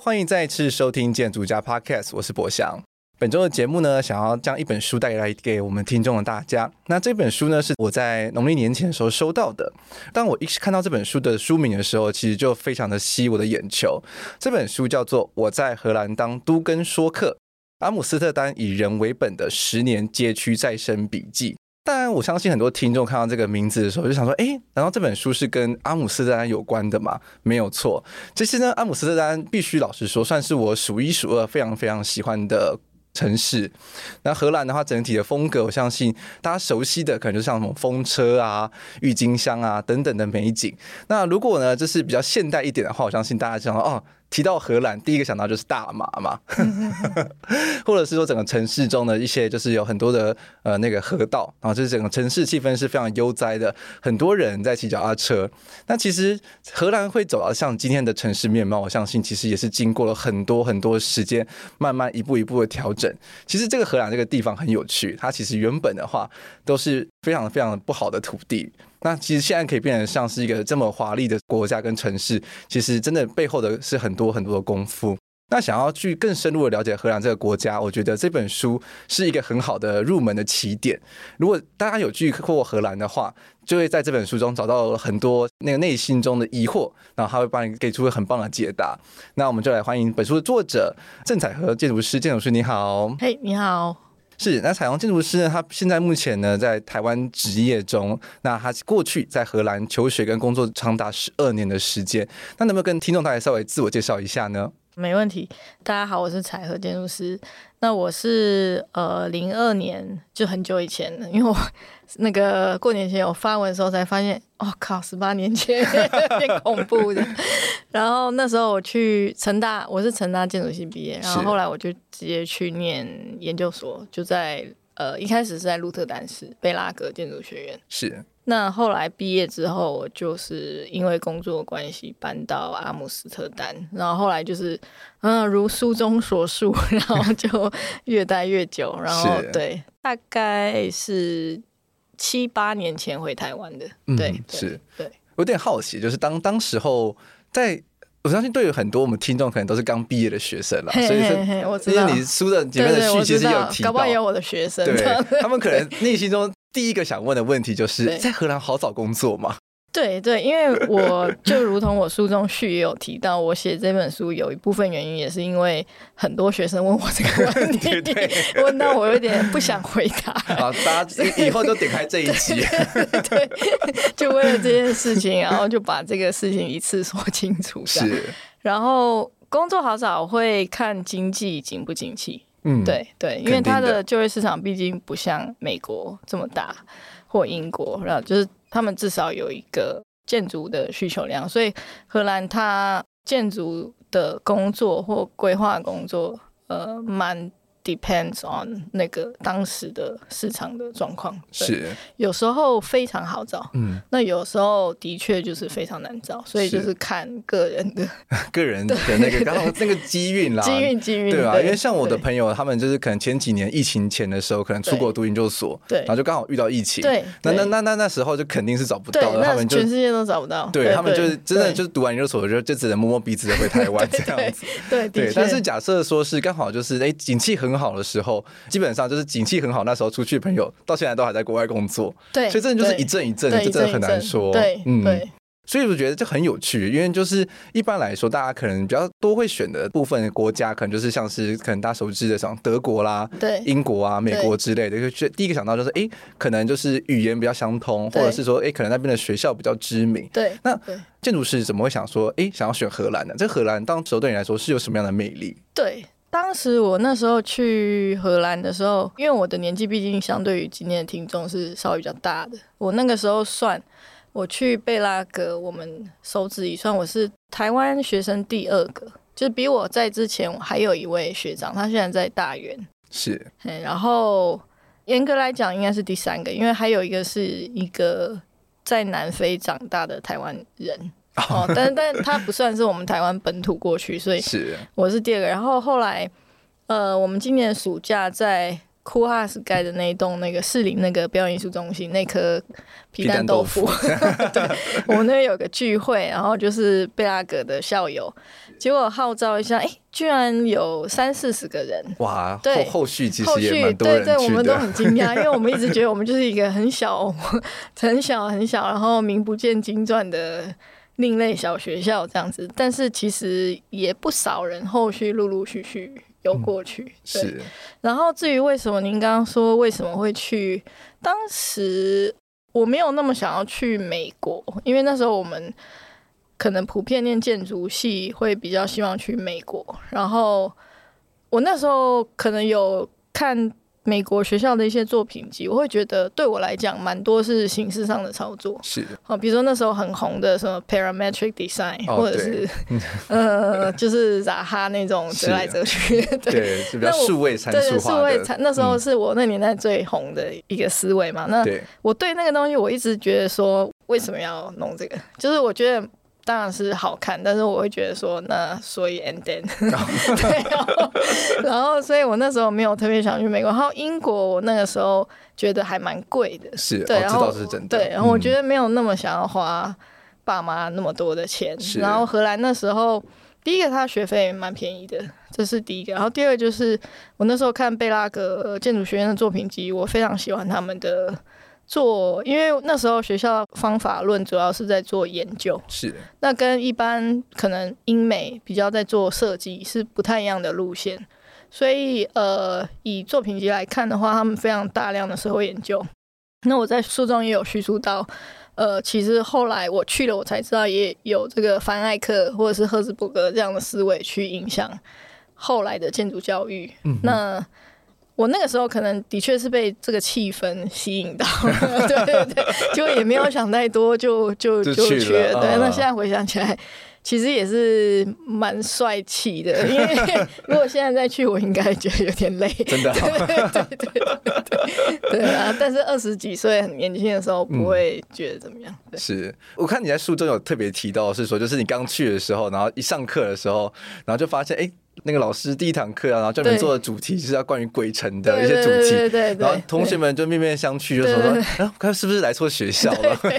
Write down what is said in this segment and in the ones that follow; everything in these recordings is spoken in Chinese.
欢迎再次收听建筑家 Podcast，我是博翔。本周的节目呢，想要将一本书带来给我们听众的大家。那这本书呢，是我在农历年前的时候收到的。当我一看到这本书的书名的时候，其实就非常的吸我的眼球。这本书叫做《我在荷兰当都根说客：阿姆斯特丹以人为本的十年街区再生笔记》。当然，我相信很多听众看到这个名字的时候，就想说：“诶，难道这本书是跟阿姆斯特丹有关的吗？”没有错。其实呢，阿姆斯特丹必须老实说，算是我数一数二非常非常喜欢的城市。那荷兰的话，整体的风格，我相信大家熟悉的，可能就像什么风车啊、郁金香啊等等的美景。那如果呢，这是比较现代一点的话，我相信大家就想说哦。提到荷兰，第一个想到就是大麻嘛，或者是说整个城市中的一些，就是有很多的呃那个河道，然后就是整个城市气氛是非常悠哉的，很多人在骑脚踏车。那其实荷兰会走到像今天的城市面貌，我相信其实也是经过了很多很多时间，慢慢一步一步的调整。其实这个荷兰这个地方很有趣，它其实原本的话都是非常非常不好的土地。那其实现在可以变成像是一个这么华丽的国家跟城市，其实真的背后的是很多很多的功夫。那想要去更深入的了解荷兰这个国家，我觉得这本书是一个很好的入门的起点。如果大家有去过荷兰的话，就会在这本书中找到很多那个内心中的疑惑，然后他会帮你给出很棒的解答。那我们就来欢迎本书的作者郑采和建筑师，建筑师你好。嘿你好。是，那彩虹建筑师呢？他现在目前呢在台湾职业中。那他过去在荷兰求学跟工作长达十二年的时间。那能不能跟听众大家稍微自我介绍一下呢？没问题，大家好，我是彩和建筑师。那我是呃零二年就很久以前了，因为我那个过年前我发文的时候才发现，哦靠，十八年前 有点恐怖的。然后那时候我去成大，我是成大建筑系毕业，然后后来我就直接去念研究所，就在呃一开始是在鹿特丹市贝拉格建筑学院。是。那后来毕业之后，我就是因为工作关系搬到阿姆斯特丹，然后后来就是，嗯、呃，如书中所述，然后就 越待越久，然后对，大概是七八年前回台湾的，对，对是，对，有点好奇，就是当当时候在。我相信对于很多我们听众可能都是刚毕业的学生了，所以说，因为你书的里面的序其实有提到，搞不好有我的学生，对，他们可能 内心中第一个想问的问题就是，在荷兰好找工作吗？对对，因为我就如同我书中序也有提到，我写这本书有一部分原因也是因为很多学生问我这个问题，对对对，问到我有点不想回答。好，大家以后就点开这一集，对，就为了这件事情，然后就把这个事情一次说清楚。是，然后工作好找会看经济景不景气，嗯，对对，因为它的就业市场毕竟不像美国这么大，或英国，然后就是。他们至少有一个建筑的需求量，所以荷兰它建筑的工作或规划工作，呃，蛮。Depends on 那个当时的市场的状况，是。有时候非常好找，嗯，那有时候的确就是非常难找，所以就是。看个人的 个人的那个刚好那个机运啦，机运机运，对啊，因为像我的朋友，他们就是可能前几年疫情前的时候，可能出国读研究所，对，然后就刚好遇到疫情，对，那那那那那时候就肯定是找不到的，他们就全世界都找不到，对他们就是真的就是读完研究所就就只能摸摸鼻子的回台湾 这样子，对对，但是假设说是刚好就是哎景气很很好的时候，基本上就是景气很好，那时候出去的朋友到现在都还在国外工作。对，所以真的就是一阵一阵，这真的很难说。对，嗯，对。所以我觉得这很有趣，因为就是一般来说，大家可能比较多会选的部分国家，可能就是像是可能大家熟知的像德国啦、对，英国啊、美国之类的，就第一个想到就是，哎，可能就是语言比较相通，或者是说，哎，可能那边的学校比较知名。对，那建筑师怎么会想说，哎，想要选荷兰呢？这荷兰当时对你来说是有什么样的魅力？对，当时我那时候去荷兰的时候，因为我的年纪毕竟相对于今天的听众是稍微比较大的，我那个时候算。我去贝拉格，我们手指一算，我是台湾学生第二个，就是比我在之前还有一位学长，他现在在大园，是，然后严格来讲应该是第三个，因为还有一个是一个在南非长大的台湾人，哦，但但他不算是我们台湾本土过去，所以是我是第二个，然后后来，呃，我们今年暑假在。库哈斯盖的那一栋那个士林那个表演艺术中心那颗皮蛋豆腐，豆腐 对，我们那边有个聚会，然后就是贝拉格的校友，结果号召一下，哎、欸，居然有三四十个人，哇！对，后后续其实也蛮多人去的，对对，我们都很惊讶，因为我们一直觉得我们就是一个很小、很小、很小，然后名不见经传的另类小学校这样子，但是其实也不少人后续陆陆续续。有过去，嗯、是。然后至于为什么您刚刚说为什么会去，当时我没有那么想要去美国，因为那时候我们可能普遍念建筑系会比较希望去美国。然后我那时候可能有看。美国学校的一些作品集，我会觉得对我来讲蛮多是形式上的操作，是哦，比如说那时候很红的什么 parametric design，、哦、或者是 呃，就是扎哈那种折来折去，对，对是比较数位参数化的。数位参那时候是我那年代最红的一个思维嘛。嗯、那我对那个东西，我一直觉得说，为什么要弄这个？就是我觉得。当然是好看，但是我会觉得说，那所以 and then，对，然后，然后，所以我那时候没有特别想去美国。然后英国，我那个时候觉得还蛮贵的，是，对，然后是真的，对，然后我觉得没有那么想要花爸妈那么多的钱。嗯、然后荷兰那时候，第一个他学费蛮便宜的，这是第一个。然后第二个就是我那时候看贝拉格建筑学院的作品集，我非常喜欢他们的。做，因为那时候学校方法论主要是在做研究，是那跟一般可能英美比较在做设计是不太一样的路线，所以呃，以作品集来看的话，他们非常大量的社会研究。那我在书中也有叙述到，呃，其实后来我去了，我才知道也有这个凡艾克或者是赫兹伯格这样的思维去影响后来的建筑教育。嗯，那。我那个时候可能的确是被这个气氛吸引到了，对对对，就也没有想太多，就就就去了。对，那现在回想起来，其实也是蛮帅气的。因为 如果现在再去，我应该觉得有点累。真的，对对对对对啊！但是二十几岁很年轻的时候，不会觉得怎么样。嗯、是我看你在书中有特别提到，是说就是你刚去的时候，然后一上课的时候，然后就发现哎。欸那个老师第一堂课啊，然后专门做的主题是要关于鬼城的一些主题，对对对对，然后同学们就面面相觑，就说说，哎，看是不是来错学校了？对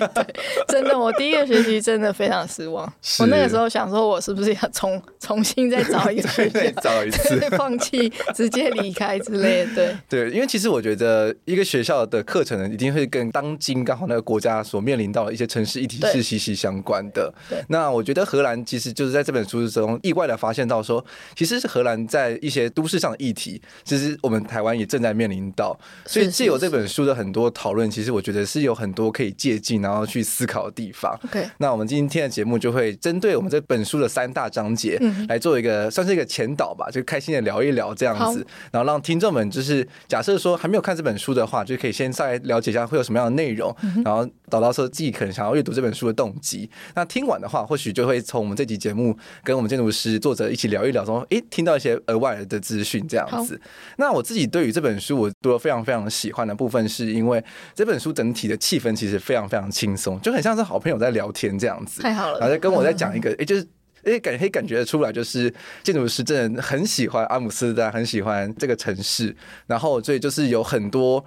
真的，我第一个学期真的非常失望。我那个时候想说，我是不是要重 重新再找一个学校，找一次，放弃，直接离开之类的。对。对，因为其实我觉得一个学校的课程呢，一定会跟当今刚好那个国家所面临到的一些城市议题是息息相关的。对，那我觉得荷兰其实就是在这本书之中意外的发现到说，其实是荷兰在一些都市上的议题，其实我们台湾也正在面临到，所以借由这本书的很多讨论，其实我觉得是有很多可以借鉴，然后去思考的地方。OK，那我们今天的节目就会针对我们这本书的三大章节来做一个算是一个前导吧，就开心的聊一聊这样子，然后让听众们就是假设说还没有看这本书的话，就可以先再来了解一下会有什么样的内容，然后导到说自己可能想要阅读这本书的动机。那听完的话，或许就会从我们这集节目跟我们建筑师作者一起聊一聊，说诶，听到一些额外的资讯这样子，那我自己对于这本书，我读了非常非常喜欢的部分，是因为这本书整体的气氛其实非常非常轻松，就很像是好朋友在聊天这样子。太好了，然后再跟我在讲一个，哎，就是哎，感觉可以感觉得出来，就是建筑师真的很喜欢阿姆斯特丹，很喜欢这个城市，然后所以就是有很多。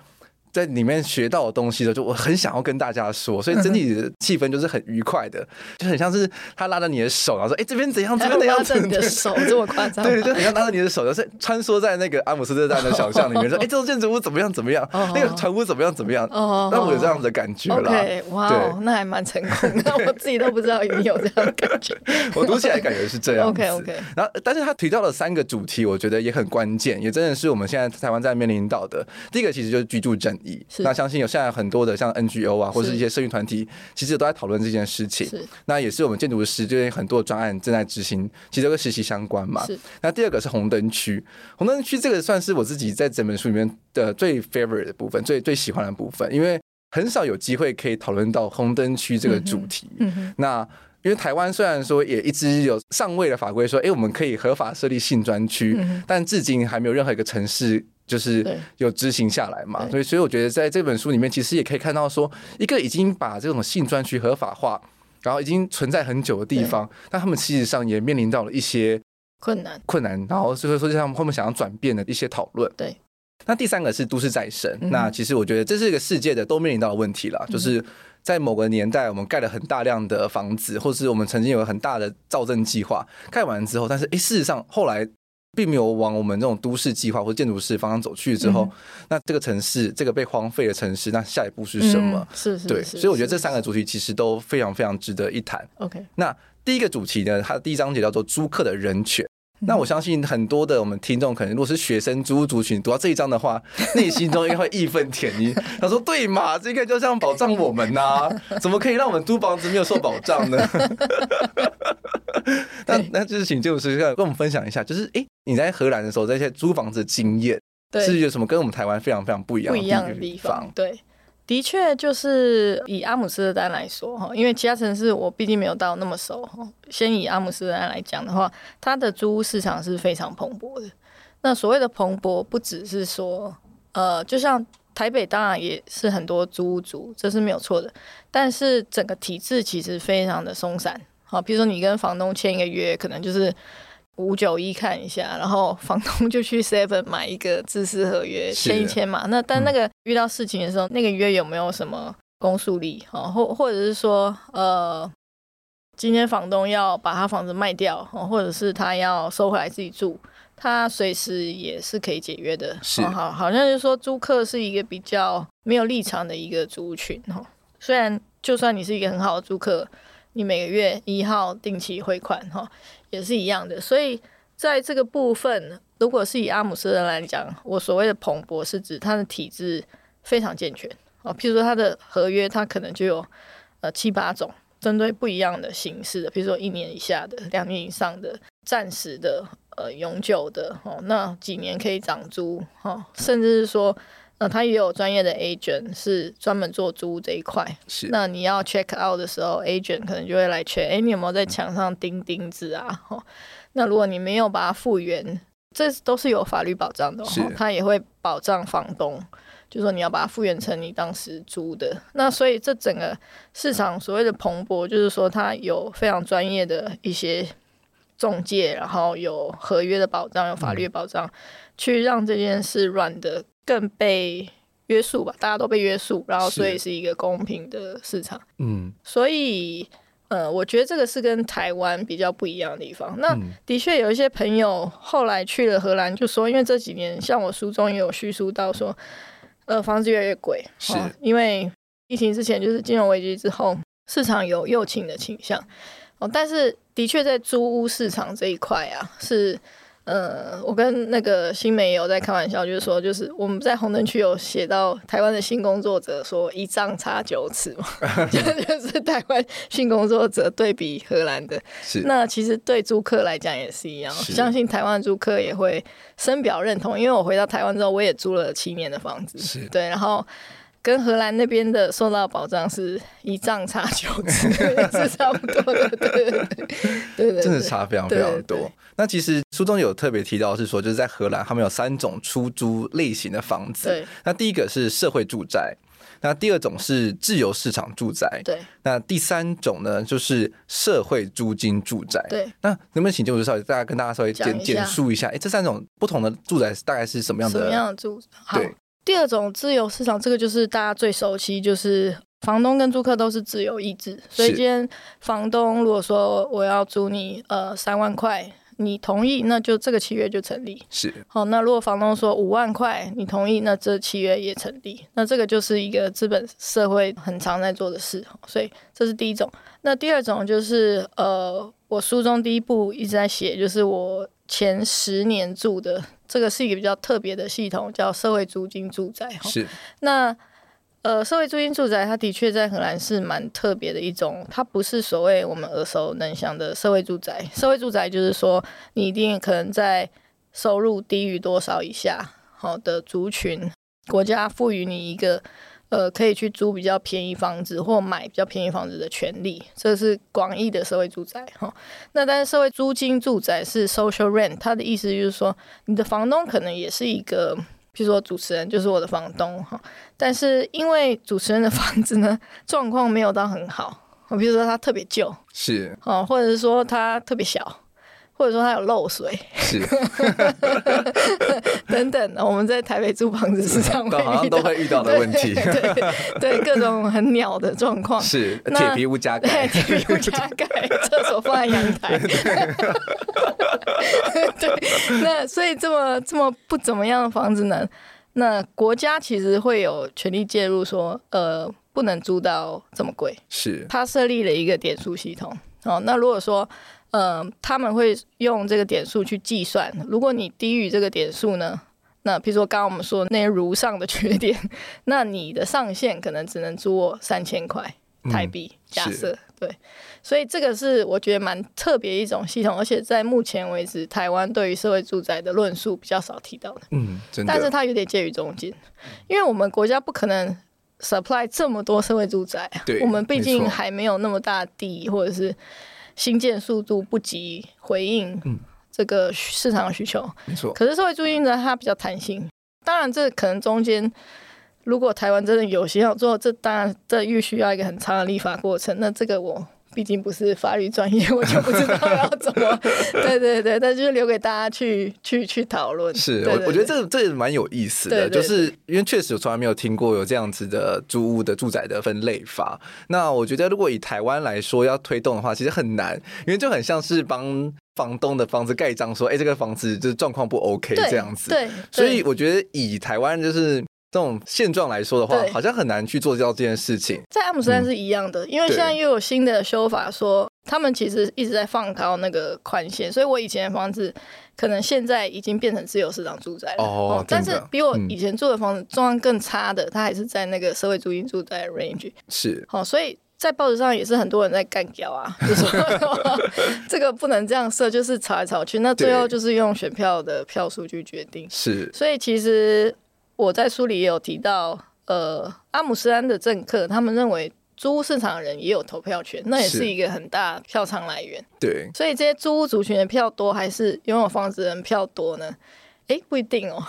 在里面学到的东西的，就我很想要跟大家说，所以整体的气氛就是很愉快的，就很像是他拉着你的手，然后说：“哎、欸，这边怎样？这边怎样？”拉着你的手这么夸张？对，就很像拉着你的手，就是穿梭在那个阿姆斯特丹的小巷里面，说：“哎、欸，这种建筑物怎么样？怎么样？那个船屋怎么样？怎么样？”哦，那我有这样子的感觉啦。OK，哇、那还蛮成功的，我自己都不知道你有这样的感觉。我读起来感觉是这样。OK，OK。然后，但是他提到了三个主题，我觉得也很关键，也真的是我们现在台湾在面临到的。第一个其实就是居住正义，那相信。有现在很多的像 NGO 啊，或者是一些社运团体，其实都在讨论这件事情。那也是我们建筑师，就是很多专案正在执行，其实都跟实习相关嘛。那第二个是红灯区，红灯区这个算是我自己在整本书里面的最 favorite 的部分，最最喜欢的部分，因为很少有机会可以讨论到红灯区这个主题。嗯嗯、那因为台湾虽然说也一直有上位的法规说，哎，我们可以合法设立性专区，嗯，但至今还没有任何一个城市。就是有执行下来嘛，所以所以我觉得在这本书里面，其实也可以看到说，一个已经把这种性专区合法化，然后已经存在很久的地方，那他们其实上也面临到了一些困难。困难，然后所以说像他们想要转变的一些讨论。对，那第三个是都市再生，嗯，那其实我觉得这是一个世界的都面临到的问题了，就是在某个年代，我们盖了很大量的房子，或是我们曾经有很大的造镇计划，盖完之后，但是诶，事实上后来。并没有往我们这种都市计划或建筑师方向走去之后，嗯，那这个城市，这个被荒废的城市，那下一步是什么？嗯、是是，对，所以我觉得这三个主题其实都非常非常值得一谈。OK，那第一个主题呢，它的第一章节叫做租客的人权。嗯、那我相信很多的我们听众，可能如果是学生租屋族群，读到这一章的话，内心中应该会义愤填膺。他说：“对嘛，这个就这样保障我们呐、啊，怎么可以让我们租房子没有受保障呢？” 那那就是请建筑师跟我们分享一下，就是哎、欸，你在荷兰的时候，这些租房子的经验，是有什么跟我们台湾非常非常不一样的地方？不一样的地方，对，的确就是以阿姆斯特丹来说哈，因为其他城市我毕竟没有到那么熟哈。先以阿姆斯特丹来讲的话，它的租屋市场是非常蓬勃的。那所谓的蓬勃，不只是说呃，就像台北当然也是很多租屋族，这是没有错的，但是整个体制其实非常的松散。好，比如说你跟房东签一个约，可能就是五九一看一下，然后房东 就去 Seven 买一个自私合约签一签嘛。那但那个遇到事情的时候，嗯、那个约有没有什么公诉力？哦，或或者是说，呃，今天房东要把他房子卖掉，或者是他要收回来自己住，他随时也是可以解约的。是，好，好像就是说租客是一个比较没有立场的一个族群哦。虽然就算你是一个很好的租客。你每个月一号定期汇款，哈，也是一样的。所以在这个部分，如果是以阿姆斯特丹来讲，我所谓的蓬勃是指它的体制非常健全哦。譬如说，它的合约，它可能就有呃七八种，针对不一样的形式的，比如说一年以下的、两年以上的、暂时的、呃永久的，哦，那几年可以涨租，哈，甚至是说。那他也有专业的 agent 是专门做租这一块。是，那你要 check out 的时候，agent 可能就会来 check，哎，你有没有在墙上钉钉子啊？哦，那如果你没有把它复原，这都是有法律保障的。是，他也会保障房东，就是说你要把它复原成你当时租的。那所以这整个市场所谓的蓬勃，就是说它有非常专业的一些中介，然后有合约的保障，有法律的保障，嗯、去让这件事 run 的。更被约束吧，大家都被约束，然后所以是一个公平的市场。嗯，所以呃，我觉得这个是跟台湾比较不一样的地方。那的确有一些朋友后来去了荷兰，就说因为这几年，像我书中也有叙述到说，呃，房子越来越贵，是、哦、因为疫情之前就是金融危机之后，市场有右倾的倾向。哦，但是的确在租屋市场这一块啊，是。呃，我跟那个新美也有在开玩笑，就是说，就是我们在红灯区有写到台湾的性工作者说一丈差九尺嘛，就 就是台湾性工作者对比荷兰的，是。那其实对租客来讲也是一样，相信台湾租客也会深表认同，因为我回到台湾之后，我也租了七年的房子，是。对，然后。跟荷兰那边的受到保障是一丈差九尺，是差不多的，对对对，对对，真的差非常非常多。对对对，那其实书中有特别提到是说，就是在荷兰，他们有三种出租类型的房子。对，那第一个是社会住宅，那第二种是自由市场住宅，对，那第三种呢就是社会租金住宅。对，那能不能请建筑师稍微大家跟大家稍微简简述一下，哎，这三种不同的住宅大概是什么样的？什么样的住？好。第二种自由市场，这个就是大家最熟悉，就是房东跟租客都是自由意志。所以今天房东如果说我要租你呃三万块，你同意，那就这个契约就成立。是。好，那如果房东说五万块，你同意，那这契约也成立。那这个就是一个资本社会很常在做的事。所以这是第一种。那第二种就是呃，我书中第一部一直在写，就是我前十年住的。这个是一个比较特别的系统，叫社会租金住宅。是。那呃，社会租金住宅，它的确在荷兰是蛮特别的一种，它不是所谓我们耳熟能详的社会住宅。社会住宅就是说，你一定可能在收入低于多少以下，好的族群，国家赋予你一个。呃，可以去租比较便宜房子或买比较便宜房子的权利，这是广义的社会住宅哈。那但是社会租金住宅是 social rent，它的意思就是说，你的房东可能也是一个，比如说主持人就是我的房东哈。但是因为主持人的 房子呢，状况没有到很好，我比如说他特别旧，是哦，或者是说他特别小。或者说它有漏水，是。等等，我们在台北租房子时常 会好像都会遇到的问题，对对，各种很鸟的状况，是铁皮屋加盖，铁皮屋加盖，厕所放在阳台，对，那所以这么这么不怎么样的房子呢？那国家其实会有权利介入，说呃不能租到这么贵，是。他设立了一个点数系统，哦，那如果说。嗯、呃，他们会用这个点数去计算。如果你低于这个点数呢，那比如说刚刚我们说那些如上的缺点，那你的上限可能只能租我三千块台币。嗯、假设对，所以这个是我觉得蛮特别一种系统，而且在目前为止，台湾对于社会住宅的论述比较少提到的。嗯，真的。但是它有点介于中间，因为我们国家不可能 supply 这么多社会住宅，对，我们毕竟还没有那么大地，或者是。新建速度不及回应这个市场的需求，嗯、没错。可是社会租金呢，它比较弹性。当然，这可能中间，如果台湾真的有心要做，这当然这又需要一个很长的立法过程。那这个我。毕竟不是法律专业，我就不知道要怎么。对对对，但就是留给大家去去去讨论。是，我我觉得这个这也蛮有意思的，就是因为确实我从来没有听过有这样子的租屋的住宅的分类法。那我觉得如果以台湾来说要推动的话，其实很难，因为就很像是帮房东的房子盖章，说，哎，这个房子就是状况不 OK 这样子。對，对，所以我觉得以台湾就是。这种现状来说的话，好像很难去做到这件事情。在阿姆斯特丹是一样的，嗯，因为现在又有新的修法说，他们其实一直在放高那个宽限，所以我以前的房子可能现在已经变成自由市场住宅了。哦，但是比我以前住的房子状况更差的，它还是在那个社会租金住宅 range。是，好，所以在报纸上也是很多人在干掉啊，就说这个不能这样设，就是吵来吵去，那最后就是用选票的票数去决定。是，所以其实。我在书里也有提到，呃，阿姆斯特丹的政客他们认为租屋市场的人也有投票权，那也是一个很大票仓来源。对，所以这些租屋族群的票多，还是拥有房子的人票多呢？哎，不一定哦。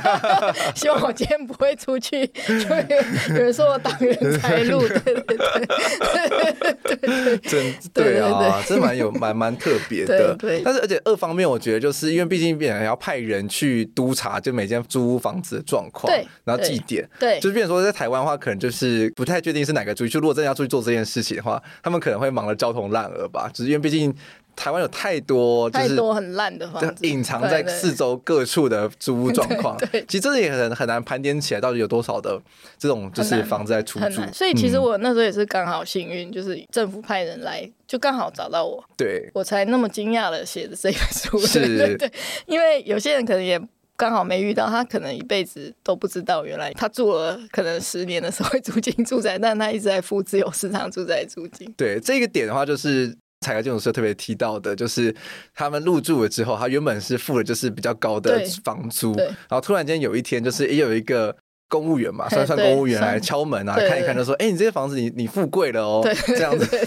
希望我今天不会出去，就有人说我挡人财路。对 对对，对对真对啊，真蛮有蛮蛮特别的。对，但是而且二方面，我觉得就是因为毕竟变成要派人去督查，就每间租屋房子的状况，对，然后祭点，对，就是变成说在台湾的话，可能就是不太确定是哪个租，就如果真的要出去做这件事情的话，他们可能会忙得焦头烂额吧，只是因为毕竟。台湾有太多，就是太多很烂的房子，隐藏在四周各处的租屋状况。对其实这也很很难盘点起来，到底有多少的这种就是房子在出租。所以其实我那时候也是刚好幸运，就是政府派人来，就刚好找到我，对我才那么惊讶的写的这本书。是，对，因为有些人可能也刚好没遇到，他可能一辈子都不知道，原来他住了可能十年的社会租金住宅，但他一直在付自由市场住宅租金。对这个点的话，就是。彩格建筑师特别提到的，就是他们入住了之后，他原本是付的就是比较高的房租，然后突然间有一天，就是也有一个公务员嘛，算算公务员来敲门啊，看一看就说，哎，你这些房子你你富贵了哦，这样子，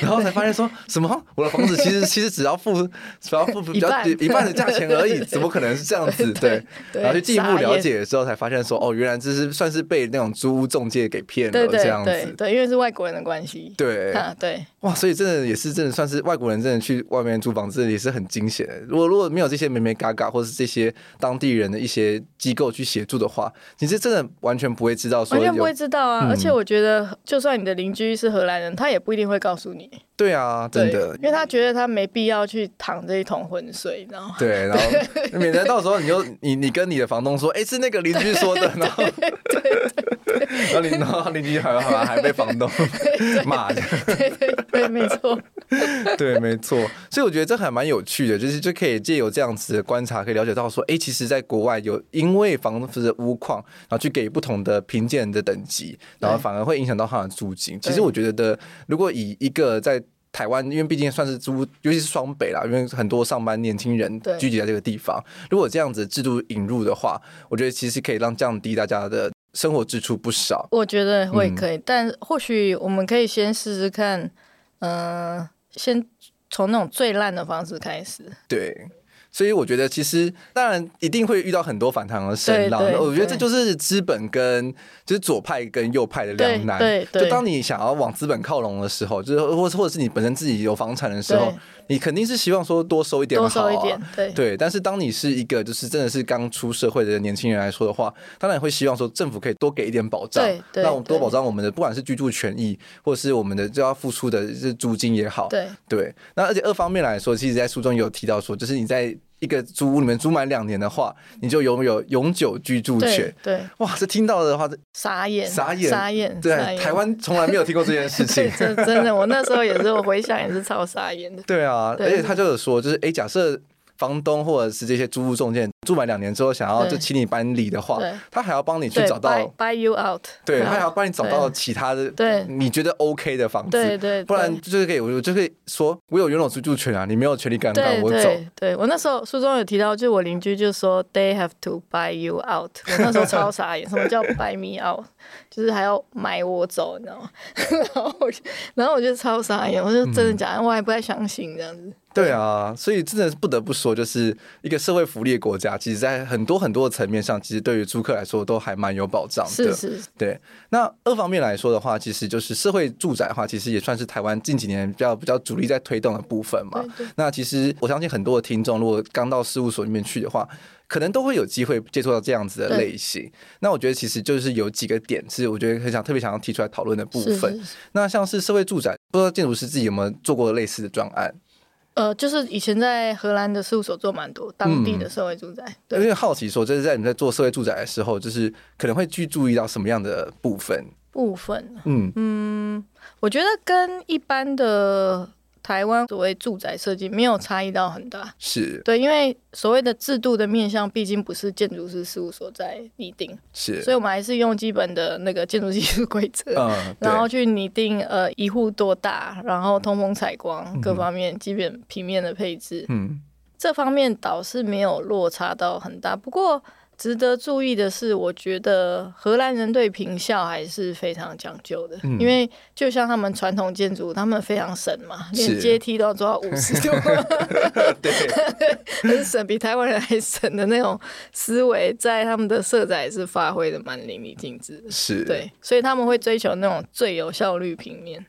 然后才发现说什么，我的房子其实其实只要付只要付比较一半的价钱而已，怎么可能是这样子？对，然后就进一步了解之后才发现说，哦，原来这是算是被那种租屋中介给骗了这样子，对，因为是外国人的关系，对，对，哇，所以真的也是真的算是外国人真的去外面租房子也是很惊险的。如果如果没有这些美美嘎嘎或是这些当地人的一些机构去协助的话，其实真的。完全不会知道，完全不会知道啊！而且我觉得，就算你的邻居是荷兰人，他也不一定会告诉你。对啊，真的，因为他觉得他没必要去淌这一桶浑水，然后对，然后 免得到时候你就你你跟你的房东说，哎，是那个邻居说的，然 后对然后邻然后邻居好像好像还被房东骂的，对对对，没错，对没错，所以我觉得这还蛮有趣的，就是就可以借由这样子的观察，可以了解到说，哎，其实在国外有因为房子的屋况，然后去给不同的评鉴的等级，然后反而会影响到他的租金。其实我觉得的，如果以一个在台湾，因为毕竟算是租，尤其是双北啦，因为很多上班年轻人聚集在这个地方。如果这样子制度引入的话，我觉得其实可以让降低大家的生活支出不少。我觉得会可以，嗯、但或许我们可以先试试看，嗯、呃，先从那种最烂的方式开始。对。所以我觉得，其实当然一定会遇到很多反弹和声浪。我觉得这就是资本跟就是左派跟右派的两难。对，就当你想要往资本靠拢的时候，就是或或者是你本身自己有房产的时候，你肯定是希望说多收一点好，多收一点。对对。但是当你是一个就是真的是刚出社会的年轻人来说的话，当然会希望说政府可以多给一点保障，让我们多保障我们的不管是居住权益，或者是我们的就要付出的这租金也好。对对。那而且二方面来说，其实在书中有提到说，就是你在。一个租屋里面租满两年的话，你就拥有永久居住权。对，哇，这听到的话，傻眼，傻眼，傻眼。对，台湾从来没有听过这件事情。真真的，我那时候也是，我回想也是超傻眼的。对啊，而且他就有说，就是哎，假设。房东或者是这些租屋中介住满两年之后，想要就请你搬离的话，他还要帮你去找到 buy you out，对，他还要帮你找到其他的，对，你觉得 OK 的房子，对对，不然就是可以，我就可以说，我有拥有居住权啊，你没有权利赶赶我走。对，我那时候书中有提到，就我邻居就说 they have to buy you out，我那时候超傻眼，什么叫 buy me out，就是还要买我走，你知道吗？然后我就，然后我就超傻眼，我就真的假？的，我还不太相信这样子。对啊，所以真的是不得不说，就是一个社会福利的国家，其实，在很多很多的层面上，其实对于租客来说都还蛮有保障的。是是。对，那二方面来说的话，其实就是社会住宅的话，其实也算是台湾近几年比较比较主力在推动的部分嘛。对对。那其实我相信很多的听众，如果刚到事务所里面去的话，可能都会有机会接触到这样子的类型。那我觉得其实就是有几个点是我觉得很想特别想要提出来讨论的部分。是是是。那像是社会住宅，不知道建筑师自己有没有做过类似的专案？呃，就是以前在荷兰的事务所做蛮多当地的社会住宅，嗯、对，因为好奇说，就是在你在做社会住宅的时候，就是可能会去注意到什么样的部分？部分，嗯嗯，我觉得跟一般的。台湾所谓住宅设计没有差异到很大，是。对，因为所谓的制度的面向，毕竟不是建筑师事务所在拟定，是，所以我们还是用基本的那个建筑技术规则，嗯，然后去拟定呃一户多大，然后通风采光各方面基本平面的配置，嗯，这方面倒是没有落差到很大，不过。值得注意的是，我觉得荷兰人对平效还是非常讲究的，嗯、因为就像他们传统建筑，他们非常省嘛，连阶梯都要做到五十度，对，很省，比台湾人还省的那种思维，在他们的社宅也是发挥的蛮淋漓尽致的，是。对，所以他们会追求那种最有效率平面。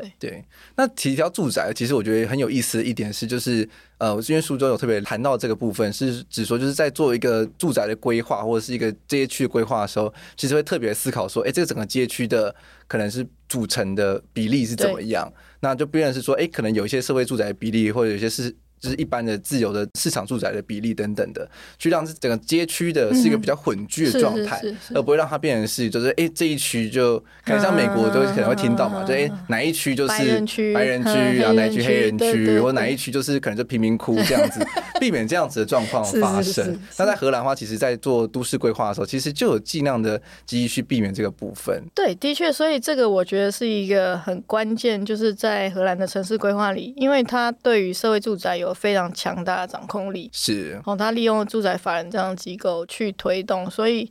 对对，那提到住宅，其实我觉得很有意思的一点是，就是呃，因为苏州有特别谈到这个部分，是指说就是在做一个住宅的规划或者是一个街区规划的时候，其实会特别思考说，哎，这个整个街区的可能是组成的比例是怎么样？那就不然是说，哎，可能有一些社会住宅比例，或者有些是。就是一般的自由的市场住宅的比例等等的，去让这整个街区的是一个比较混居的状态，嗯、而不会让它变成是就是哎、欸、这一区就可能像美国都可能会听到嘛，嗯、就哎、欸、哪一区就是白人区，白人区然后哪一区黑人区，或哪一区就是可能就贫民窟这样子，避免这样子的状况 发生。那在荷兰的话，其实在做都市规划的时候，其实就有尽量的积极去避免这个部分。对，的确，所以这个我觉得是一个很关键，就是在荷兰的城市规划里，因为它对于社会住宅有非常强大的掌控力，是，哦，他利用住宅法人这样的机构去推动，所以，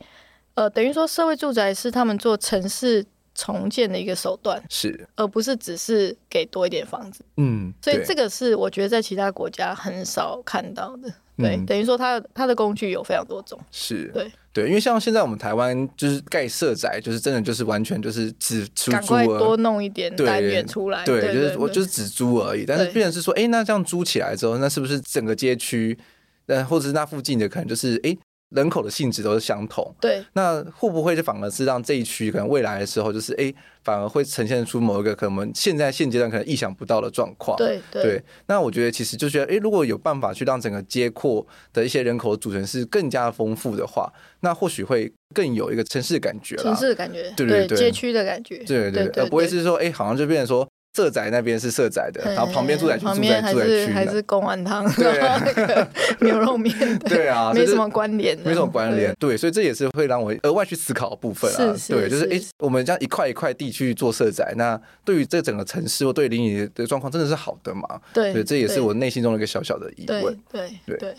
呃，等于说社会住宅是他们做城市重建的一个手段，是，而不是只是给多一点房子。嗯，所以这个是我觉得在其他国家很少看到的。对，嗯、等于说它它的工具有非常多种。是，对对，因为像现在我们台湾就是盖社宅，就是真的就是完全就是只出租，赶快多弄一点单元出来。对，就是我就是只租而已。但是变成是说，哎、欸，那这样租起来之后，那是不是整个街区，那或者是那附近的可能就是哎？欸人口的性质都是相同，对，那会不会就反而是让这一区可能未来的时候，就是哎，反而会呈现出某一个可能我们现在现阶段可能意想不到的状况，对对，对。那我觉得其实就觉得，哎，如果有办法去让整个街廓的一些人口的组成是更加丰富的话，那或许会更有一个城市的感觉，城市的感觉，对对对，街区的感觉，对对对，而不会是说，哎，好像就变成说。社宅那边是社宅的，然后旁边住宅区住宅住宅区还是贡丸汤，对 那个牛肉面，对啊，没什么关联，没什么关联，对，所以这也是会让我额外去思考的部分啊，对，就是哎，我们这样一块一块地去做社宅，那对于这整个城市或对邻里的状况真的是好的嘛？对，这也是我内心中的一个小小的疑问，对对对。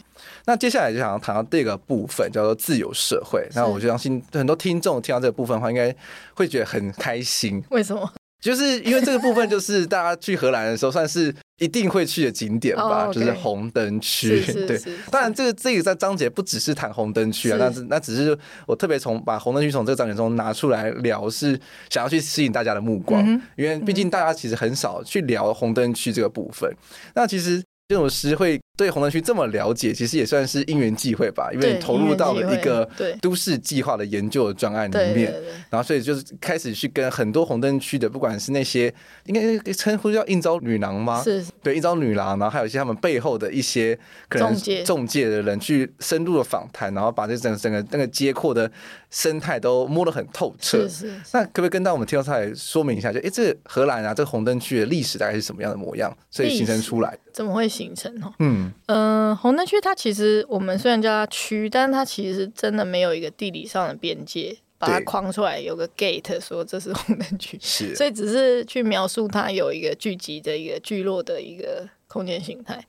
那接下来就想要谈到这个部分，叫做自由社会。那我就相信很多听众听到这个部分的话，应该会觉得很开心。为什么？就是因为这个部分，就是大家去荷兰的时候，算是一定会去的景点吧，oh. 就是红灯区。对，当然这个这个在章节不只是谈红灯区啊，那那只是我特别从把红灯区从这个章节中拿出来聊，是想要去吸引大家的目光，嗯、因为毕竟大家其实很少去聊红灯区这个部分。那其实这种诗会。对红灯区这么了解，其实也算是因缘际会吧，因为你投入到了一个都市计划的研究的专案里面，然后所以就是开始去跟很多红灯区的，不管是那些应该称呼叫应招女郎吗？是，对，应召女郎，然后还有一些他们背后的一些可能中介的人去深入的访谈，然后把这整个整个那个街廓的生态都摸得很透彻。是是。那可不可以跟到我们听众来说明一下，就哎，这荷兰啊，这个红灯区的历史大概是什么样的模样，所以形成出来的？怎么会形成？嗯。嗯、呃，红灯区它其实我们虽然叫它区，但是它其实真的没有一个地理上的边界把它框出来，有个 gate 说这是红灯区，是，所以只是去描述它有一个聚集的一个聚落的一个空间形态。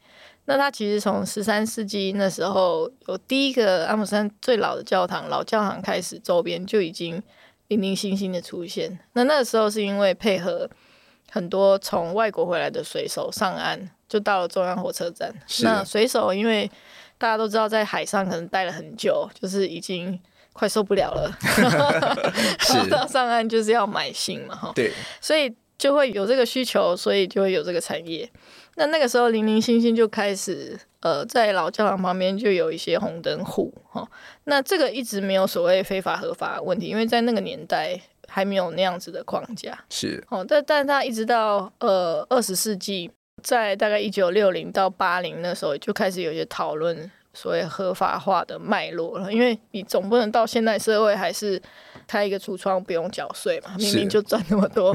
那它其实从十三世纪那时候有第一个阿姆斯特丹最老的教堂老教堂开始，周边就已经零零星星的出现。那那个时候是因为配合很多从外国回来的水手上岸。就到了中央火车站。那水手因为大家都知道，在海上可能待了很久，就是已经快受不了了。上岸就是要买新嘛，哈。对。所以就会有这个需求，所以就会有这个产业。那那个时候零零星星就开始，呃，在老教堂旁边就有一些红灯户，哈。那这个一直没有所谓非法合法的问题，因为在那个年代还没有那样子的框架。是。哦，但但他一直到呃二十世纪。在大概一九六零到八零那时候，就开始有些讨论所谓合法化的脉络了。因为你总不能到现代社会还是开一个橱窗不用缴税嘛，明明就赚那么多，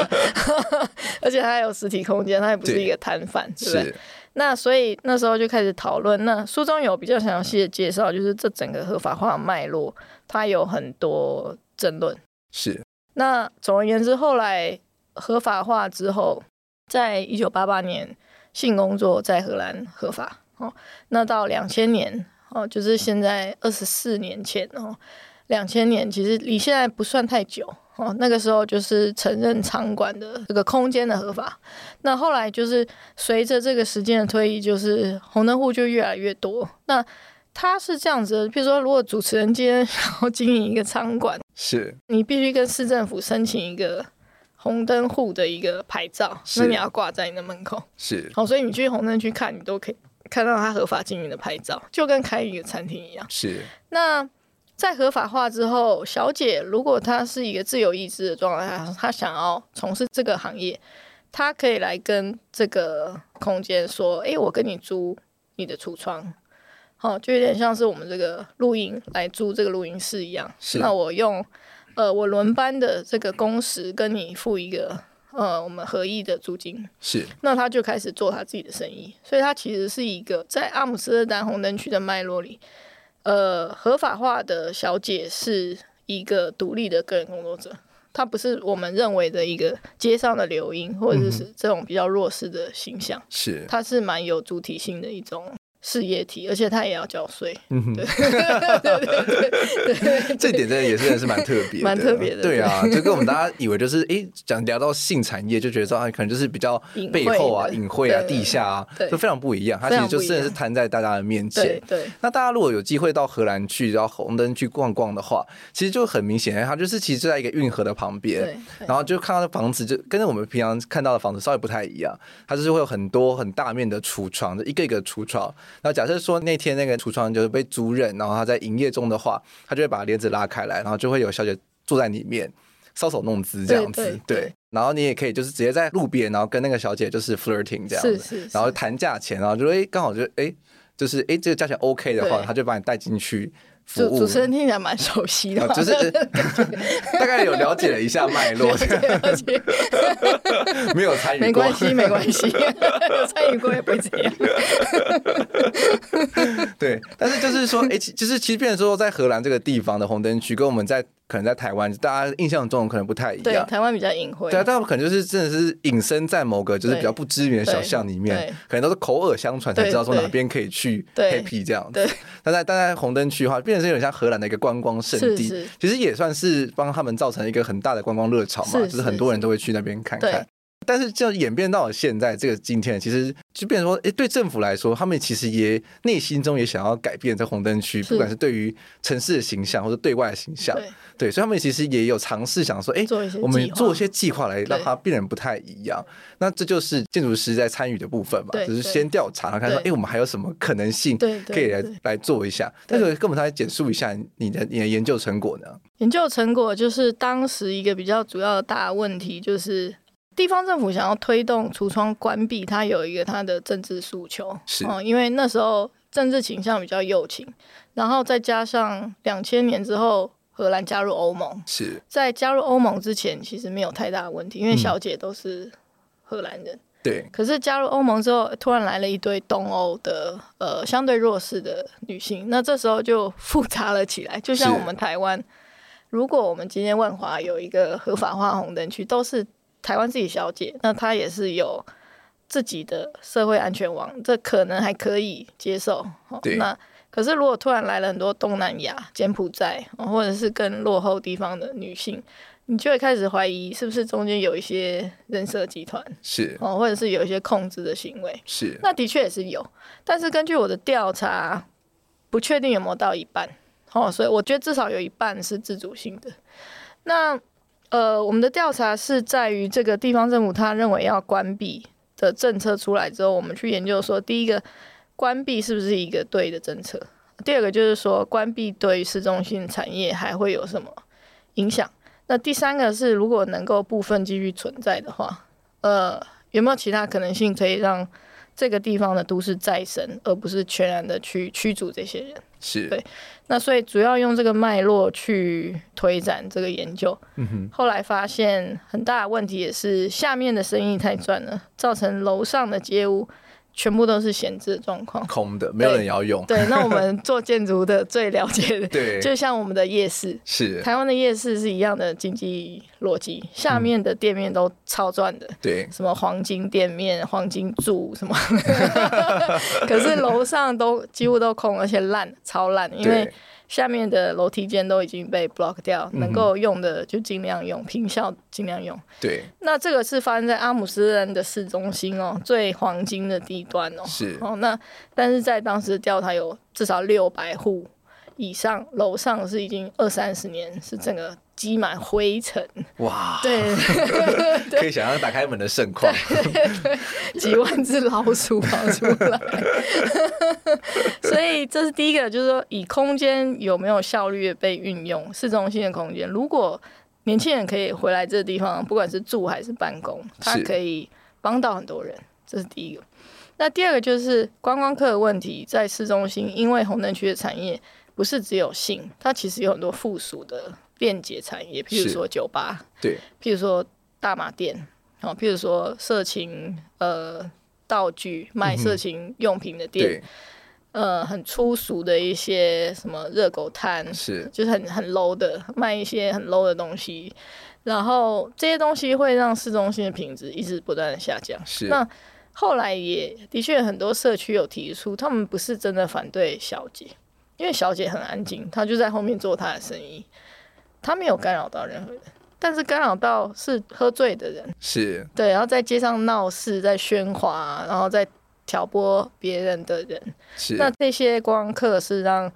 而且它还有实体空间，它也不是一个摊贩，对，对不对？那所以那时候就开始讨论。那书中有比较详细的介绍，就是这整个合法化的脉络，它有很多争论。是。那总而言之，后来合法化之后。在一九八八年，性工作在荷兰合法哦。那到两千年哦，就是现在二十四年前哦，两千年其实离现在不算太久哦。那个时候就是承认场馆的这个空间的合法。那后来就是随着这个时间的推移，就是红灯户就越来越多。那他是这样子，比如说，如果主持人今天 想要经营一个场馆，是你必须跟市政府申请一个。红灯户的一个牌照，那你要挂在你的门口。是，好，所以你去红灯区看，你都可以看到他合法经营的牌照，就跟开一个餐厅一样。是。那在合法化之后，小姐如果她是一个自由意志的状态下，她想要从事这个行业，她可以来跟这个空间说：“哎、欸，我跟你租你的橱窗，好，就有点像是我们这个录音来租这个录音室一样。是。那我用。”呃，我轮班的这个工时跟你付一个呃，我们合意的租金。是，那他就开始做他自己的生意，所以他其实是一个在阿姆斯特丹红灯区的脉络里，呃，合法化的小姐是一个独立的个人工作者，他不是我们认为的一个街上的流音或者是这种比较弱势的形象，是、嗯，他是蛮有主体性的一种事业体，而且它也要缴税。嗯哼，对对对，这点真的也是是蛮特别，蛮特别的。对啊，就跟我们大家以为就是，哎，讲聊到性产业，就觉得说啊，可能就是比较背后啊、隐晦啊、地下啊，就非常不一样。它其实就真的是摊在大家的面前。对。那大家如果有机会到荷兰去，然后红灯去逛逛的话，其实就很明显，它就是其实就在一个运河的旁边，然后就看到的房子就跟我们平常看到的房子稍微不太一样，它就是会有很多很大面的橱窗，就一个一个橱窗。然后假设说那天那个橱窗就是被租人，然后他在营业中的话，他就会把帘子拉开来，然后就会有小姐坐在里面搔首弄姿这样子，对，对，对。然后你也可以就是直接在路边，然后跟那个小姐就是 flirting 这样子，是是是，然后谈价钱，然后就哎刚好就哎就是哎这个价钱 OK 的话，他就把你带进去。主主持人听起来蛮熟悉的，就是 大概有了解了一下脉络，没有参与，没关系，没关系，有参与过也不会这样。对，但是就是说，哎，就是其实，变成说，在荷兰这个地方的红灯区，跟我们在。可能在台湾，大家印象中可能不太一样。对，台湾比较隐晦。对啊，但可能就是真的是隐身在某个就是比较不知名的小巷里面，可能都是口耳相传才知道说哪边可以去 happy 这样子。对。但在但在红灯区的话，变成是有点像荷兰的一个观光圣地，其实也算是帮他们造成一个很大的观光热潮嘛，就是很多人都会去那边看看。但是，就演变到了现在这个今天，其实就变成说，哎，对政府来说，他们其实也内心中也想要改变这红灯区，不管是对于城市的形象，或者对外的形象，对，所以他们其实也有尝试想说，哎，我们做一些计划来让它变得不太一样。那这就是建筑师在参与的部分嘛，就是先调查，看说，哎，我们还有什么可能性可以来来做一下。但是，跟我们再来简述一下你的你的研究成果呢？研究成果就是当时一个比较主要的大问题就是。地方政府想要推动橱窗关闭，它有一个它的政治诉求，是、嗯，因为那时候政治倾向比较右倾，然后再加上两千年之后荷兰加入欧盟，是在加入欧盟之前其实没有太大的问题，因为小姐都是荷兰人，对、嗯。可是加入欧盟之后，突然来了一堆东欧的呃相对弱势的女性，那这时候就复杂了起来。就像我们台湾，如果我们今天万华有一个合法化红灯区，都是。台湾自己小姐，那她也是有自己的社会安全网，这可能还可以接受。对。那可是如果突然来了很多东南亚、柬埔寨，或者是更落后地方的女性，你就会开始怀疑是不是中间有一些人设集团，是哦，或者是有一些控制的行为。是。那的确也是有，但是根据我的调查，不确定有没有到一半。哦，所以我觉得至少有一半是自主性的。那。呃，我们的调查是在于这个地方政府他认为要关闭的政策出来之后，我们去研究说，第一个关闭是不是一个对的政策？第二个就是说，关闭对市中心产业还会有什么影响？那第三个是，如果能够部分继续存在的话，呃，有没有其他可能性可以让这个地方的都市再生，而不是全然的去驱逐这些人？是对。那所以主要用这个脉络去推展这个研究，后来发现很大的问题也是下面的生意太赚了，造成楼上的街屋。全部都是闲置的状况，空的，没有人要用。对，那我们做建筑的最了解的，对，就像我们的夜市，是。台湾的夜市是一样的经济逻辑，下面的店面都超赚的，对、嗯，什么黄金店面、黄金柱什么，可是楼上都几乎都空，而且烂，超烂，因为。下面的楼梯间都已经被 block 掉，能够用的就尽量用，平效尽量用。对，那这个是发生在阿姆斯特丹的市中心哦，最黄金的地段哦。是哦，那但是在当时调查有至少六百户以上，楼上是已经二三十年是整个。积满灰尘，哇！对，可以想象打开门的盛况，几万只老鼠跑出来。所以这是第一个，就是说以空间有没有效率的被运用，市中心的空间，如果年轻人可以回来这个地方，不管是住还是办公，它可以帮到很多人，这是第一个。那第二个就是观光客的问题，在市中心，因为红灯区的产业不是只有性，它其实有很多附属的。便捷产业，譬如说酒吧，对，譬如说大麻店，哦，譬如说色情呃道具卖色情用品的店，嗯、呃，很粗俗的一些什么热狗摊，是，就是很很 low 的卖一些很 low 的东西，然后这些东西会让市中心的品质一直不断的下降。是，那后来也的确很多社区有提出，他们不是真的反对小姐，因为小姐很安静，她就在后面做她的生意，她没有干扰到任何人。但是干扰到是喝醉的人，是对，然后在街上闹事，在喧哗，然后在挑拨别人的人。是那这些观光客是让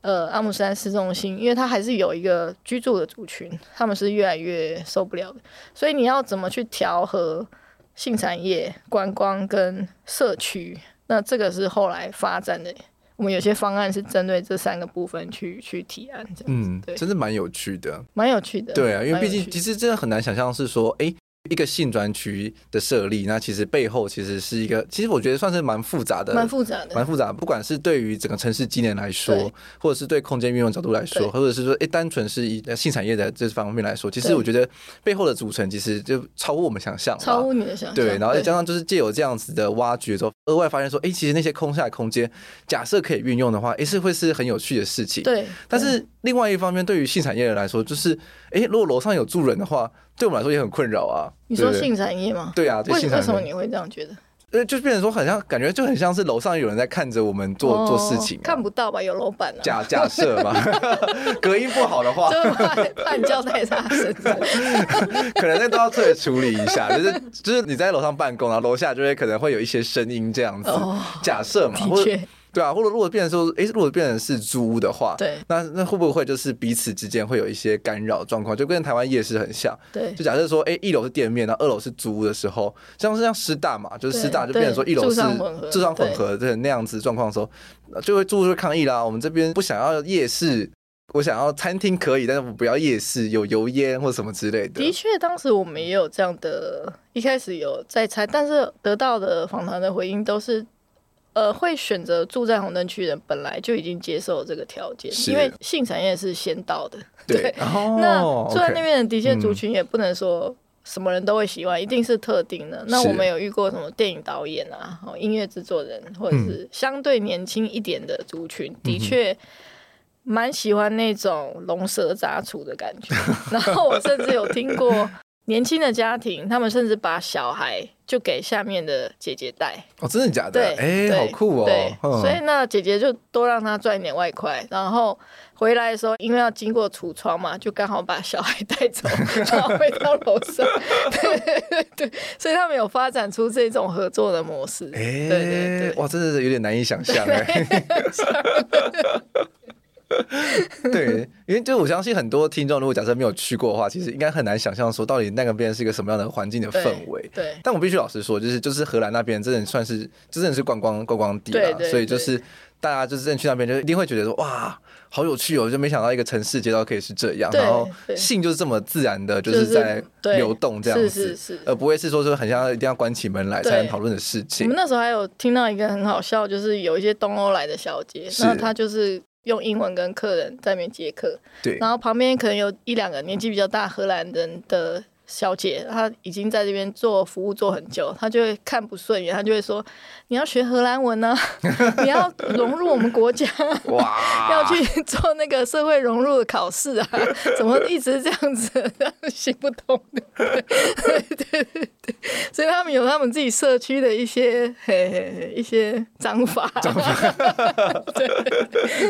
呃阿姆斯特丹市中心，因为它还是有一个居住的族群，他们是越来越受不了的。所以你要怎么去调和性产业、观光跟社区？那这个是后来发展的。我们有些方案是针对这三个部分去去提案，这样嗯，对，真的蛮有趣的，蛮有趣的，对啊，因为毕竟其实真的很难想象是说，哎。一个性专区的设立，那其实背后其实是一个，其实我觉得算是蛮复杂的，蛮复杂的，蛮复杂的。不管是对于整个城市机能来说，或者是对空间运用角度来说，或者是说，哎，单纯是以性产业的这方面来说，其实我觉得背后的组成其实就超乎我们想象，超乎你的想象。对，然后再加上就是借由这样子的挖掘之后，额外发现说，哎，其实那些空下的空间，假设可以运用的话，哎，是会是很有趣的事情。对。但是另外一方面，对于性产业人来说，就是，哎，如果楼上有住人的话。对我们来说也很困扰啊。你说性产业吗？对啊，为为什么你会这样觉得？呃，就变成说，好像感觉就很像是楼上有人在看着我们做、哦、做事情、啊，看不到吧？有楼板啊。假假设吧，隔音不好的话，就怕怕你叫太大声，可能那都要特别处理一下。就是就是你在楼上办公，然后楼下就会可能会有一些声音这样子。哦、假设嘛。对啊，或者如果变成说，哎，如果变成是租屋的话，对，那那会不会就是彼此之间会有一些干扰状况？就跟台湾夜市很像。对，就假设说，哎，一楼是店面，然后二楼是租屋的时候，像是像师大嘛，就是师大就变成说一楼是住商混合的那样子状况的时候，就会住户抗议啦。我们这边不想要夜市，我想要餐厅可以，但是我不要夜市，有油烟或什么之类的。的确，当时我们也有这样的，一开始有在猜，但是得到的访谈的回应都是。呃，会选择住在红灯区的人本来就已经接受这个条件，因为性产业是先到的。对，那住在那边的的确族群也不能说什么人都会喜欢，嗯、一定是特定的。那我们有遇过什么电影导演啊，音乐制作人，或者是相对年轻一点的族群，嗯、的确蛮喜欢那种龙蛇杂处的感觉。然后我甚至有听过。年轻的家庭，他们甚至把小孩就给下面的姐姐带。哦，真的假的？对，哎、欸，好酷哦。对，所以那姐姐就多让他赚一点外快，然后回来的时候，因为要经过橱窗嘛，就刚好把小孩带走，然后回到楼上。对对对，所以他们有发展出这种合作的模式。哎、欸，对对对，哇，真的是有点难以想象哎。对，因为就我相信很多听众，如果假设没有去过的话，其实应该很难想象说到底那个边是一个什么样的环境的氛围。对，但我必须老实说，就是就是荷兰那边真的算是真的是观光观光地了，所以就是大家就是真的去那边就一定会觉得说哇，好有趣哦，就没想到一个城市街道可以是这样，然后性就是这么自然的，就是在流动这样子，是是是，而不会是说是很像一定要关起门来才能讨论的事情。我们那时候还有听到一个很好笑，就是有一些东欧来的小姐，那她就是。用英文跟客人在那边接客，对，然后旁边可能有一两个年纪比较大荷兰人的小姐，她已经在这边做服务做很久，她就会看不顺眼，她就会说：“你要学荷兰文呢、啊，你要融入我们国家，哇要去做那个社会融入的考试啊，怎么一直这样子，行不通的。”对对对对，所以他们有他们自己社区的一些嘿嘿嘿一些章法，章法对。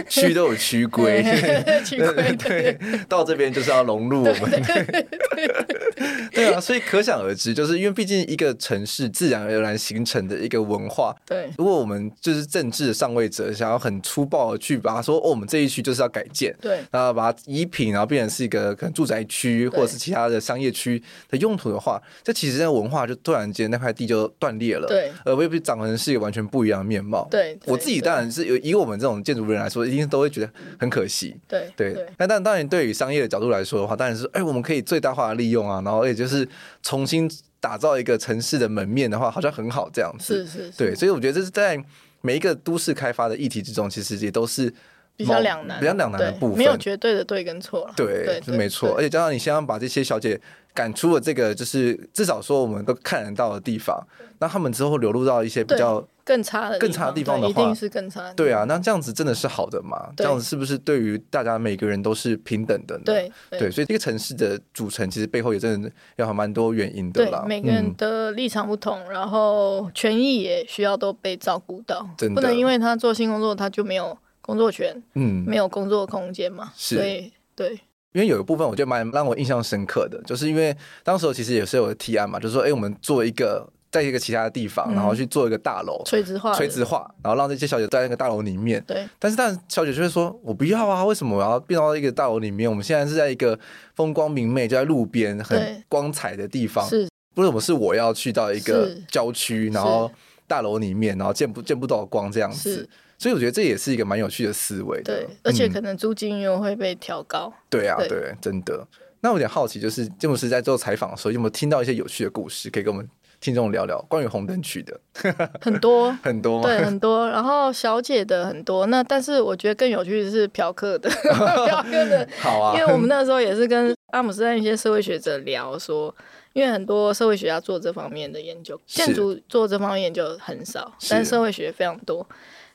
区都有区规，对对，到这边就是要融入我们，对啊，所以可想而知，就是因为毕竟一个城市自然而然形成的一个文化，对。如果我们就是政治的上位者想要很粗暴的去把它说，哦，我们这一区就是要改建，对，然后把它移平，然后变成是一个可能住宅区或者是其他的商业区的用途的话，这其实那个文化就突然间那块地就断裂了，对，而未必长成是一个完全不一样的面貌，对。我自己当然是有以我们这种建筑人来说，一定都会觉得很可惜，对对。那但当然，对于商业的角度来说的话，当然是哎，我们可以最大化的利用啊，然后也就是重新打造一个城市的门面的话，好像很好这样子。是是是。对，所以我觉得这是在每一个都市开发的议题之中，其实也都是比较两难、比较两难的部分，没有绝对的对跟错了。对，是没错。而且加上你先要把这些小姐赶出了这个，就是至少说我们都看得到的地方，那他们之后流入到一些比较。更差的更差的地方的话，一定是更差的。对啊，那这样子真的是好的吗？这样子是不是对于大家每个人都是平等的呢？对对，对，所以这个城市的组成其实背后也真的要还蛮多原因的啦。对，每个人的立场不同，嗯、然后权益也需要都被照顾到，真的不能因为他做新工作他就没有工作权，嗯，没有工作空间嘛。是，对对，因为有一部分我觉得蛮让我印象深刻的，就是因为当时其实也是有个提案嘛，就是说，哎，我们做一个。在一个其他的地方，然后去做一个大楼，垂直化，垂直化，然后让这些小姐在那个大楼里面。对。但是，但小姐就会说：“我不要啊，为什么我要变到一个大楼里面？我们现在是在一个风光明媚，就在路边很光彩的地方。是。为什么是我要去到一个郊区，然后大楼里面，然后见不见不到光这样子？所以我觉得这也是一个蛮有趣的思维。对。而且可能租金又会被调高。对啊，对，真的。那我有点好奇，就是建筑师在做采访的时候，有没有听到一些有趣的故事，可以跟我们？听众聊聊关于红灯区的。很多。很多，对很多，然后小姐的很多，那但是我觉得更有趣的是嫖客的。嫖客的，好啊，因为我们那时候也是跟阿姆斯特丹一些社会学者聊说，因为很多社会学家做这方面的研究，建筑做这方面研究很少，但是社会学非常多，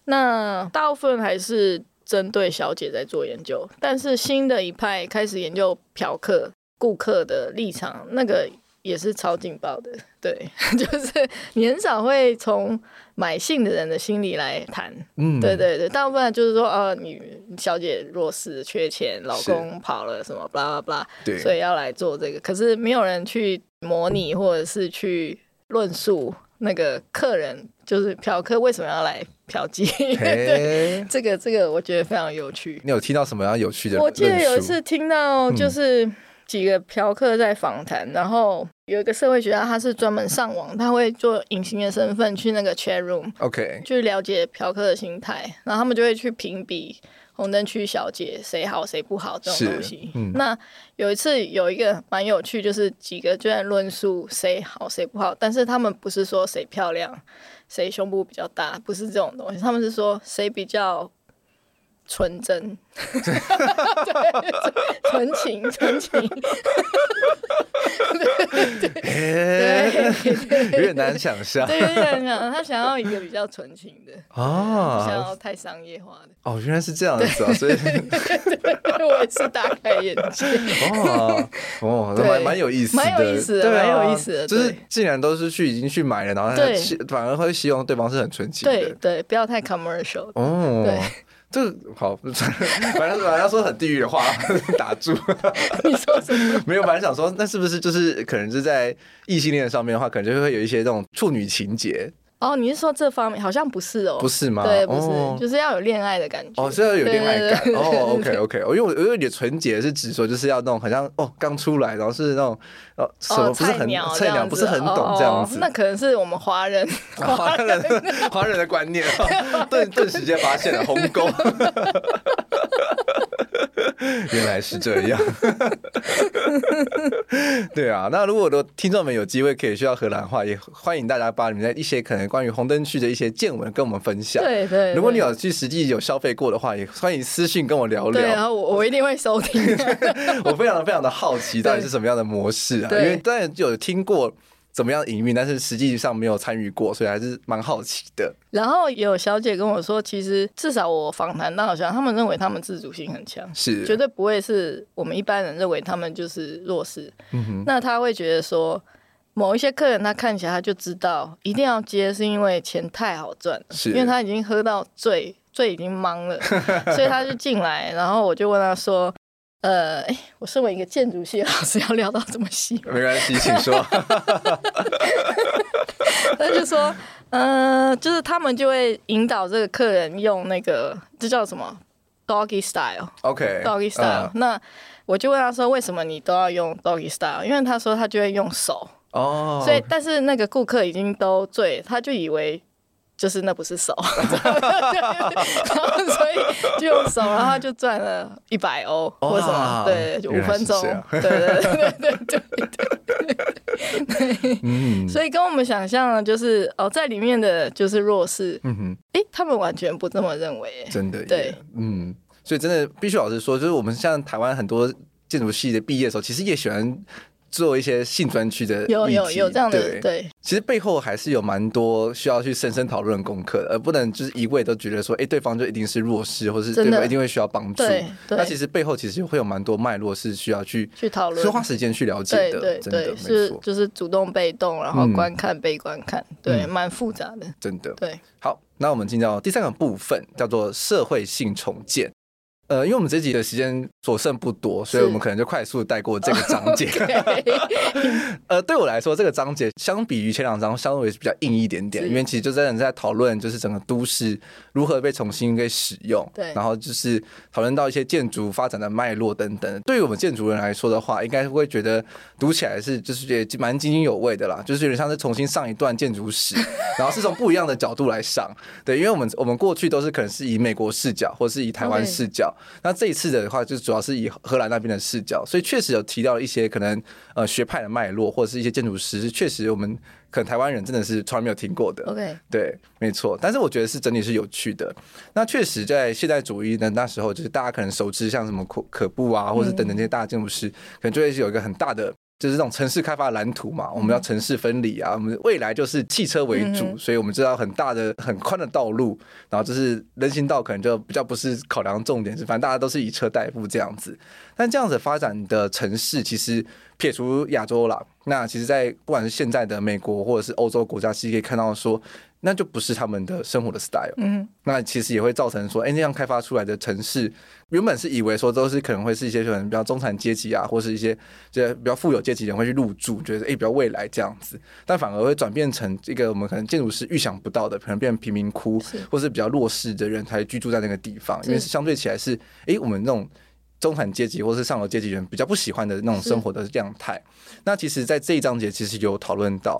那大部分还是针对小姐在做研究，但是新的一派开始研究嫖客顾客的立场，那个。也是超劲爆的，对，就是你很少会从买信的人的心理来谈，嗯，对对对，大部分就是说，哦，你小姐弱势、缺钱，老公跑了什么，巴拉巴拉，对，所以要来做这个，可是没有人去模拟或者是去论述那个客人，就是嫖客为什么要来嫖妓，对，这个这个我觉得非常有趣。你有听到什么样有趣的？我记得有一次听到就是。嗯几个嫖客在访谈，然后有一个社会学家，他是专门上网，他会做隐形的身份去那个 chat room，OK，去了解嫖客的心态，然后他们就会去评比红灯区小姐谁好谁不好这种东西。嗯、那有一次有一个蛮有趣，就是几个就在论述谁好谁不好，但是他们不是说谁漂亮，谁胸部比较大，不是这种东西，他们是说谁比较。纯真，对，纯情，纯情，对对，有点难想象。对，有点难，他想要一个比较纯情的哦，不想要太商业化的。哦，原来是这样子啊，所以我也是大开眼界。哦哦，蛮蛮有意思的，蛮有意思的，蛮有意思的。就是既然都是去已经去买了，然后反而会希望对方是很纯情的，对对，不要太 commercial。哦，对。这个好，反正本来要说很地狱的话，打住。你说什么？没有，反正想说，那是不是就是可能是在异性恋上面的话，可能就会有一些这种处女情节。哦，你是说这方面好像不是哦？不是吗？对，不是，就是要有恋爱的感觉。哦，是要有恋爱感。哦，OK OK，因为我因为你的纯洁是指说就是要那种好像哦刚出来，然后是那种哦什么不是很菜鸟，不是很懂这样子。那可能是我们华人 华人华人的观念，顿顿时间发现了鸿沟。原来是这样，对啊。那如果我的听众们有机会可以去到荷兰的话，也欢迎大家把你们的一些可能关于红灯区的一些见闻跟我们分享。对对。如果你有去实际有消费过的话，也欢迎私信跟我聊聊。对啊，我我一定会收听。我非常非常的好奇，到底是什么样的模式啊？因为当然有听过。怎么样营运？但是实际上没有参与过，所以还是蛮好奇的。然后有小姐跟我说，其实至少我访谈到好像他们认为他们自主性很强，是绝对不会是我们一般人认为他们就是弱势。嗯哼，那他会觉得说，某一些客人他看起来他就知道一定要接，是因为钱太好赚了，是因为他已经喝到醉，醉已经茫了，所以他就进来。然后我就问他说。呃，哎，我身为一个建筑系老师，要聊到这么细，没关系，请说。他就说，呃，就是他们就会引导这个客人用那个，这叫什么？Doggy style，OK，Doggy style。Uh. 那我就问他说，为什么你都要用 Doggy style？因为他说他就会用手，哦，oh. 所以但是那个顾客已经都醉，他就以为。就是那不是手，然后所以就用手，然后他就赚了一百欧或什么，对，就五分钟，对对对对对对对，嗯，所以跟我们想象的就是哦，在里面的就是弱势，嗯哼，哎，他们完全不这么认为，真的，对，嗯，所以真的必须老实说，就是我们像台湾很多建筑系的毕业的时候，其实也喜欢。做一些性专区的，有有有这样的对，对，其实背后还是有蛮多需要去深深讨论功课的，而不能就是一味都觉得说，哎，对方就一定是弱势，或是对方一定会需要帮助。对，那其实背后其实会有蛮多脉络是需要去去讨论，需要花时间去了解的。对对是就是主动被动，然后观看、嗯、被观看，对，蛮复杂的。真的。对。好，那我们进到第三个部分，叫做社会性重建。呃，因为我们这集的时间所剩不多，所以我们可能就快速带过这个 章节。呃，对我来说，这个章节相比于前两章，稍微比较硬一点点，因为其实就真的在讨论，就是整个都市如何被重新给使用。对，然后就是讨论到一些建筑发展的脉络等等。对于我们建筑人来说的话，应该会觉得读起来是就是觉得蛮津津有味的啦，就是有点像是重新上一段建筑史，然后是从不一样的角度来上。对，因为我们我们过去都是可能是以美国视角，或是以台湾视角。那这一次的话，就主要是以荷兰那边的视角，所以确实有提到了一些可能呃学派的脉络，或者是一些建筑师，确实我们可能台湾人真的是从来没有听过的。OK，对，没错。但是我觉得是整体是有趣的。那确实在现代主义的那时候，就是大家可能熟知像什么可可布啊，或者等等这些大建筑师，可能就会有一个很大的。就是这种城市开发蓝图嘛，我们要城市分离啊，我们未来就是汽车为主，所以我们知道很大的、很宽的道路，然后就是人行道可能就比较不是考量重点，是反正大家都是以车代步这样子。但这样子发展的城市，其实撇除亚洲啦，那其实在不管是现在的美国或者是欧洲国家，其实可以看到说。那就不是他们的生活的 style，嗯，那其实也会造成说，哎、欸，那样开发出来的城市，原本是以为说都是可能会是一些可能比较中产阶级啊，或是一些这比较富有阶级人会去入住，觉得哎、欸、比较未来这样子，但反而会转变成一个我们可能建筑师预想不到的，可能变成贫民窟，或是比较弱势的人才居住在那个地方，因为是相对起来是，哎、欸，我们那种中产阶级或是上流阶级人比较不喜欢的那种生活的样态。那其实，在这一章节其实有讨论到。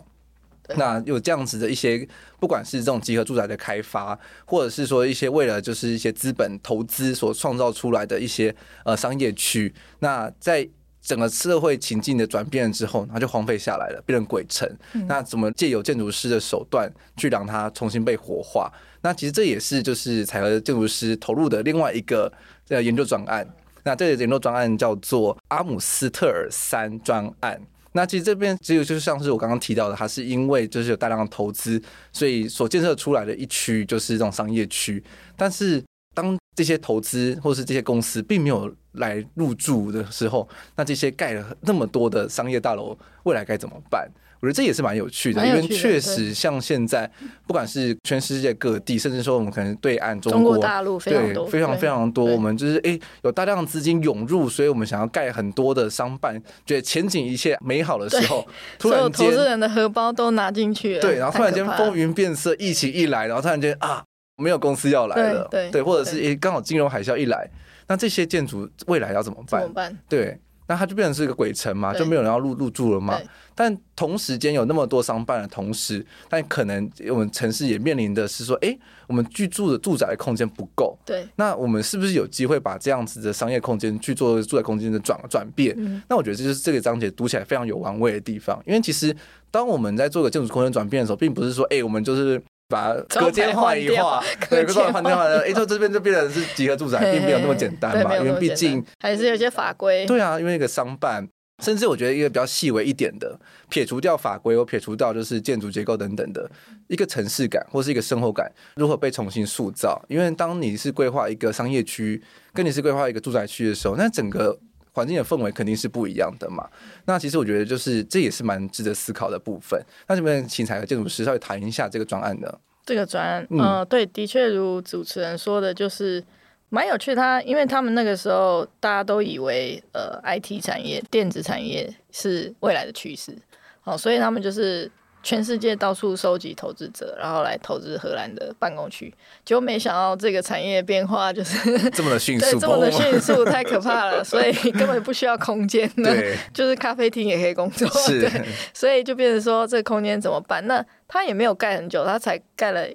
那有这样子的一些，不管是这种集合住宅的开发，或者是说一些为了就是一些资本投资所创造出来的一些呃商业区，那在整个社会情境的转变之后，它就荒废下来了，变成鬼城。那怎么借由建筑师的手段去让它重新被活化？那其实这也是就是采和建筑师投入的另外一个这个研究专案。那这个研究专案叫做阿姆斯特尔三专案。那其实这边只有就是像是我刚刚提到的，它是因为就是有大量的投资，所以所建设出来的一区就是这种商业区。但是当这些投资或是这些公司并没有来入驻的时候，那这些盖了那么多的商业大楼，未来该怎么办？我觉得这也是蛮有趣的，因为确实像现在，不管是全世界各地，甚至说我们可能对岸中国大陆，对非常非常多，我们就是哎有大量资金涌入，所以我们想要盖很多的商办，觉得前景一切美好的时候，突然间投资人的荷包都拿进去了，对，然后突然间风云变色，疫情一来，然后突然间啊没有公司要来了，对，对，或者是哎刚好金融海啸一来，那这些建筑未来要怎么办？怎么办？对。那它就变成是一个鬼城嘛，就没有人要入入住了嘛。但同时间有那么多商办的同时，但可能我们城市也面临的是说，哎、欸，我们居住的住宅的空间不够。对。那我们是不是有机会把这样子的商业空间去做住宅空间的转转变？嗯。那我觉得这就是这个章节读起来非常有玩味的地方，因为其实当我们在做个建筑空间转变的时候，并不是说，哎、欸，我们就是。把隔间换一换，对，隔间换掉了，哎，这这边就变成是集合住宅，并没有那么简单嘛，因为毕竟还是有些法规。对啊，因为那个商办，甚至我觉得一个比较细微一点的，撇除掉法规，我撇除掉就是建筑结构等等的一个城市感，或是一个生活感，如何被重新塑造？因为当你是规划一个商业区，跟你是规划一个住宅区的时候，那整个。环境的氛围肯定是不一样的嘛。那其实我觉得，就是这也是蛮值得思考的部分。那这边请采禾建筑师稍微谈一下这个专案的。这个专案，嗯、呃，对，的确如主持人说的，就是蛮有趣。他因为他们那个时候大家都以为，呃，IT 产业、电子产业是未来的趋势，好，所以他们就是。全世界到处收集投资者，然后来投资荷兰的办公区，结果没想到这个产业变化就是 这么的迅速，这么的迅速，太可怕了，所以根本不需要空间的，就是咖啡厅也可以工作，对，所以就变成说这个空间怎么办？那他也没有盖很久，他才盖了。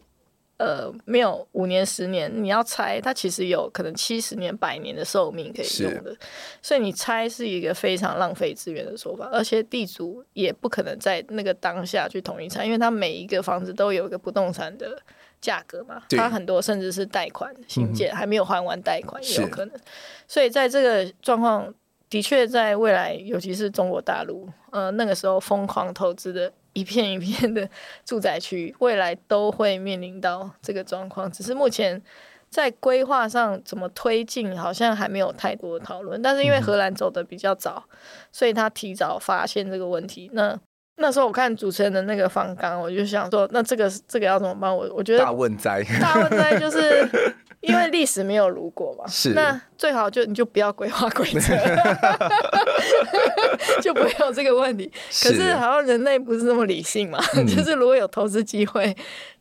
呃，没有五年、十年，你要拆，它其实有可能七十年、百年的寿命可以用的，所以你拆是一个非常浪费资源的说法，而且地主也不可能在那个当下去统一拆，因为他每一个房子都有一个不动产的价格嘛，他很多甚至是贷款新建，还没有还完贷款也有可能，所以在这个状况的确在未来，尤其是中国大陆，呃，那个时候疯狂投资的一片一片的住宅区，未来都会面临到这个状况。只是目前在规划上怎么推进，好像还没有太多的讨论。但是因为荷兰走的比较早，所以他提早发现这个问题。那那时候我看主持人的那个方刚，我就想说，那这个这个要怎么办？我我觉得大问灾，大问灾就是因为历史没有如果嘛。是，那最好就你就不要规划规则，就不会有这个问题。可是好像人类不是那么理性嘛，嗯、就是如果有投资机会，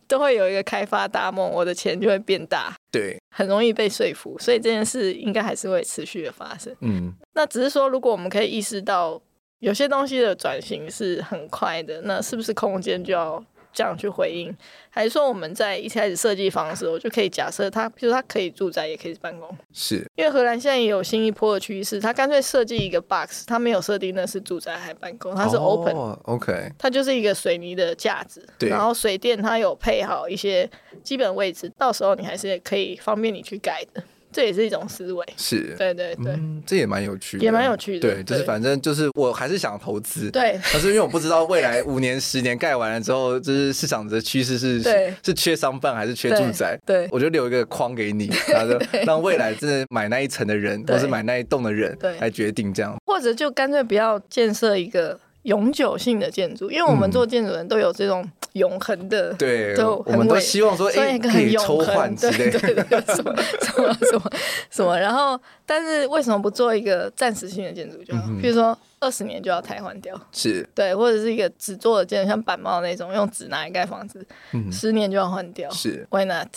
都会有一个开发大梦，我的钱就会变大。对，很容易被说服，所以这件事应该还是会持续的发生。嗯，那只是说，如果我们可以意识到。有些东西的转型是很快的，那是不是空间就要这样去回应？还是说我们在一开始设计房的时候就可以假设它，比如它可以住宅也可以办公？是，因为荷兰现在也有新一波的趋势，它干脆设计一个 box，它没有设定那是住宅还办公，它是 open，OK，、oh, 它就是一个水泥的架子，对，然后水电它有配好一些基本位置，到时候你还是可以方便你去改的。这也是一种思维，是。对对对，嗯，这也蛮有趣的，也蛮有趣的，对，就是反正就是我还是想投资，对，可是因为我不知道未来五年、十年盖完了之后，就是市场的趋势是是缺商办还是缺住宅，对，我就留一个框给你，然后让未来真的买那一层的人，或是买那一栋的人来决定这样，或者就干脆不要建设一个永久性的建筑，因为我们做建筑人都有这种。永恒的，对，我们都希望说，哎，可以抽换之类的，对对对，什么什么什么什么，然后，但是为什么不做一个暂时性的建筑就好？比如说。二十年就要汰换掉，是对，或者是一个纸做的建筑，像板帽那种，用纸拿来盖房子，嗯，十年就要换掉，是 Why not？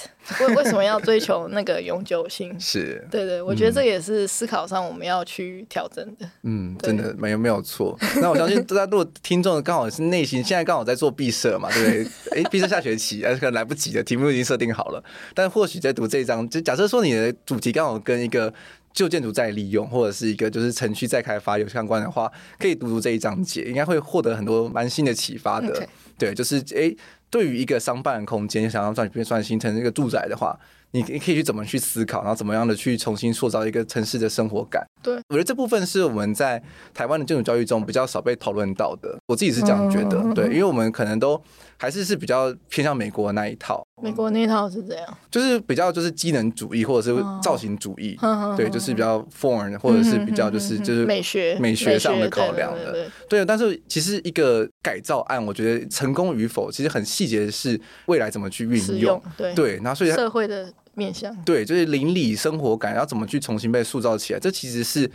为为什么要追求那个永久性？是对对，我觉得这也是思考上我们要去调整的。嗯，真的没有没有错。那我相信大家如果听众刚好是内心现在刚好在做毕设嘛，对不对？哎，毕设下学期，哎，可能来不及的题目已经设定好了，但或许在读这一章，就假设说你的主题刚好跟一个。旧建筑再利用，或者是一个就是城区再开发有相关的话，可以读读这一章节，应该会获得很多蛮新的启发的。对，就是诶、欸，对于一个商办空间，想要转变转型成一个住宅的话。你你可以去怎么去思考，然后怎么样的去重新塑造一个城市的生活感。对，我觉得这部分是我们在台湾的建筑教育中比较少被讨论到的。我自己是这样觉得，嗯、对，因为我们可能都还是是比较偏向美国的那一套。美国那套是这样，就是比较就是机能主义或者是造型主义，嗯、对，就是比较 form 或者是比较就是就是美学美学上的考量的。对，但是其实一个改造案，我觉得成功与否，其实很细节的是未来怎么去运用。对，对，然后所以社会的。面向。对，就是邻里生活感要怎么去重新被塑造起来，这其实是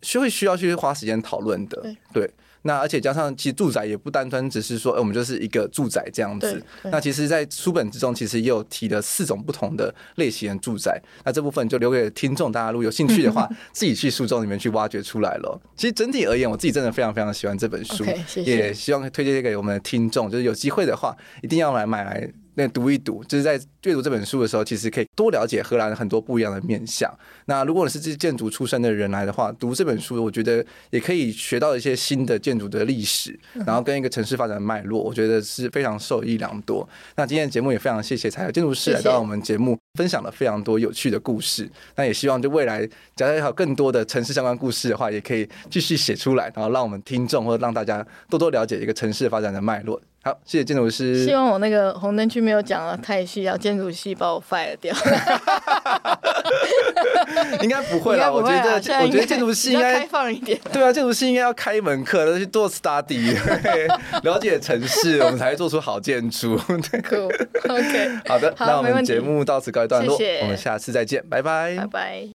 需会需要去花时间讨论的。对，对，那而且加上其实住宅也不单单只是说，哎，我们就是一个住宅这样子。那其实，在书本之中，其实也有提了四种不同的类型的住宅。那这部分就留给听众，大家如果有兴趣的话，自己去书中里面去挖掘出来了。其实整体而言，我自己真的非常非常喜欢这本书，okay, 谢谢也希望推荐给我们的听众，就是有机会的话，一定要来买来。那读一读，就是在阅读这本书的时候，其实可以多了解荷兰很多不一样的面相。那如果你是这建筑出身的人来的话，读这本书，我觉得也可以学到一些新的建筑的历史，然后跟一个城市发展的脉络，我觉得是非常受益良多。那今天的节目也非常谢谢才有建筑师来到我们节目，分享了非常多有趣的故事。那也希望就未来假如有更多的城市相关故事的话，也可以继续写出来，然后让我们听众或者让大家多多了解一个城市发展的脉络。好，谢谢建筑师。希望我那个红灯区没有讲的太细，要建筑系把我 fire 掉。应该不会啦，我觉得，我觉得建筑系应该开放一点。对啊，建筑系应该要开一门课，去做 study，了解城市，我们才会做出好建筑。对，Cool，OK，好的，那我们节目到此告一段落，我们下次再见，拜拜，拜拜。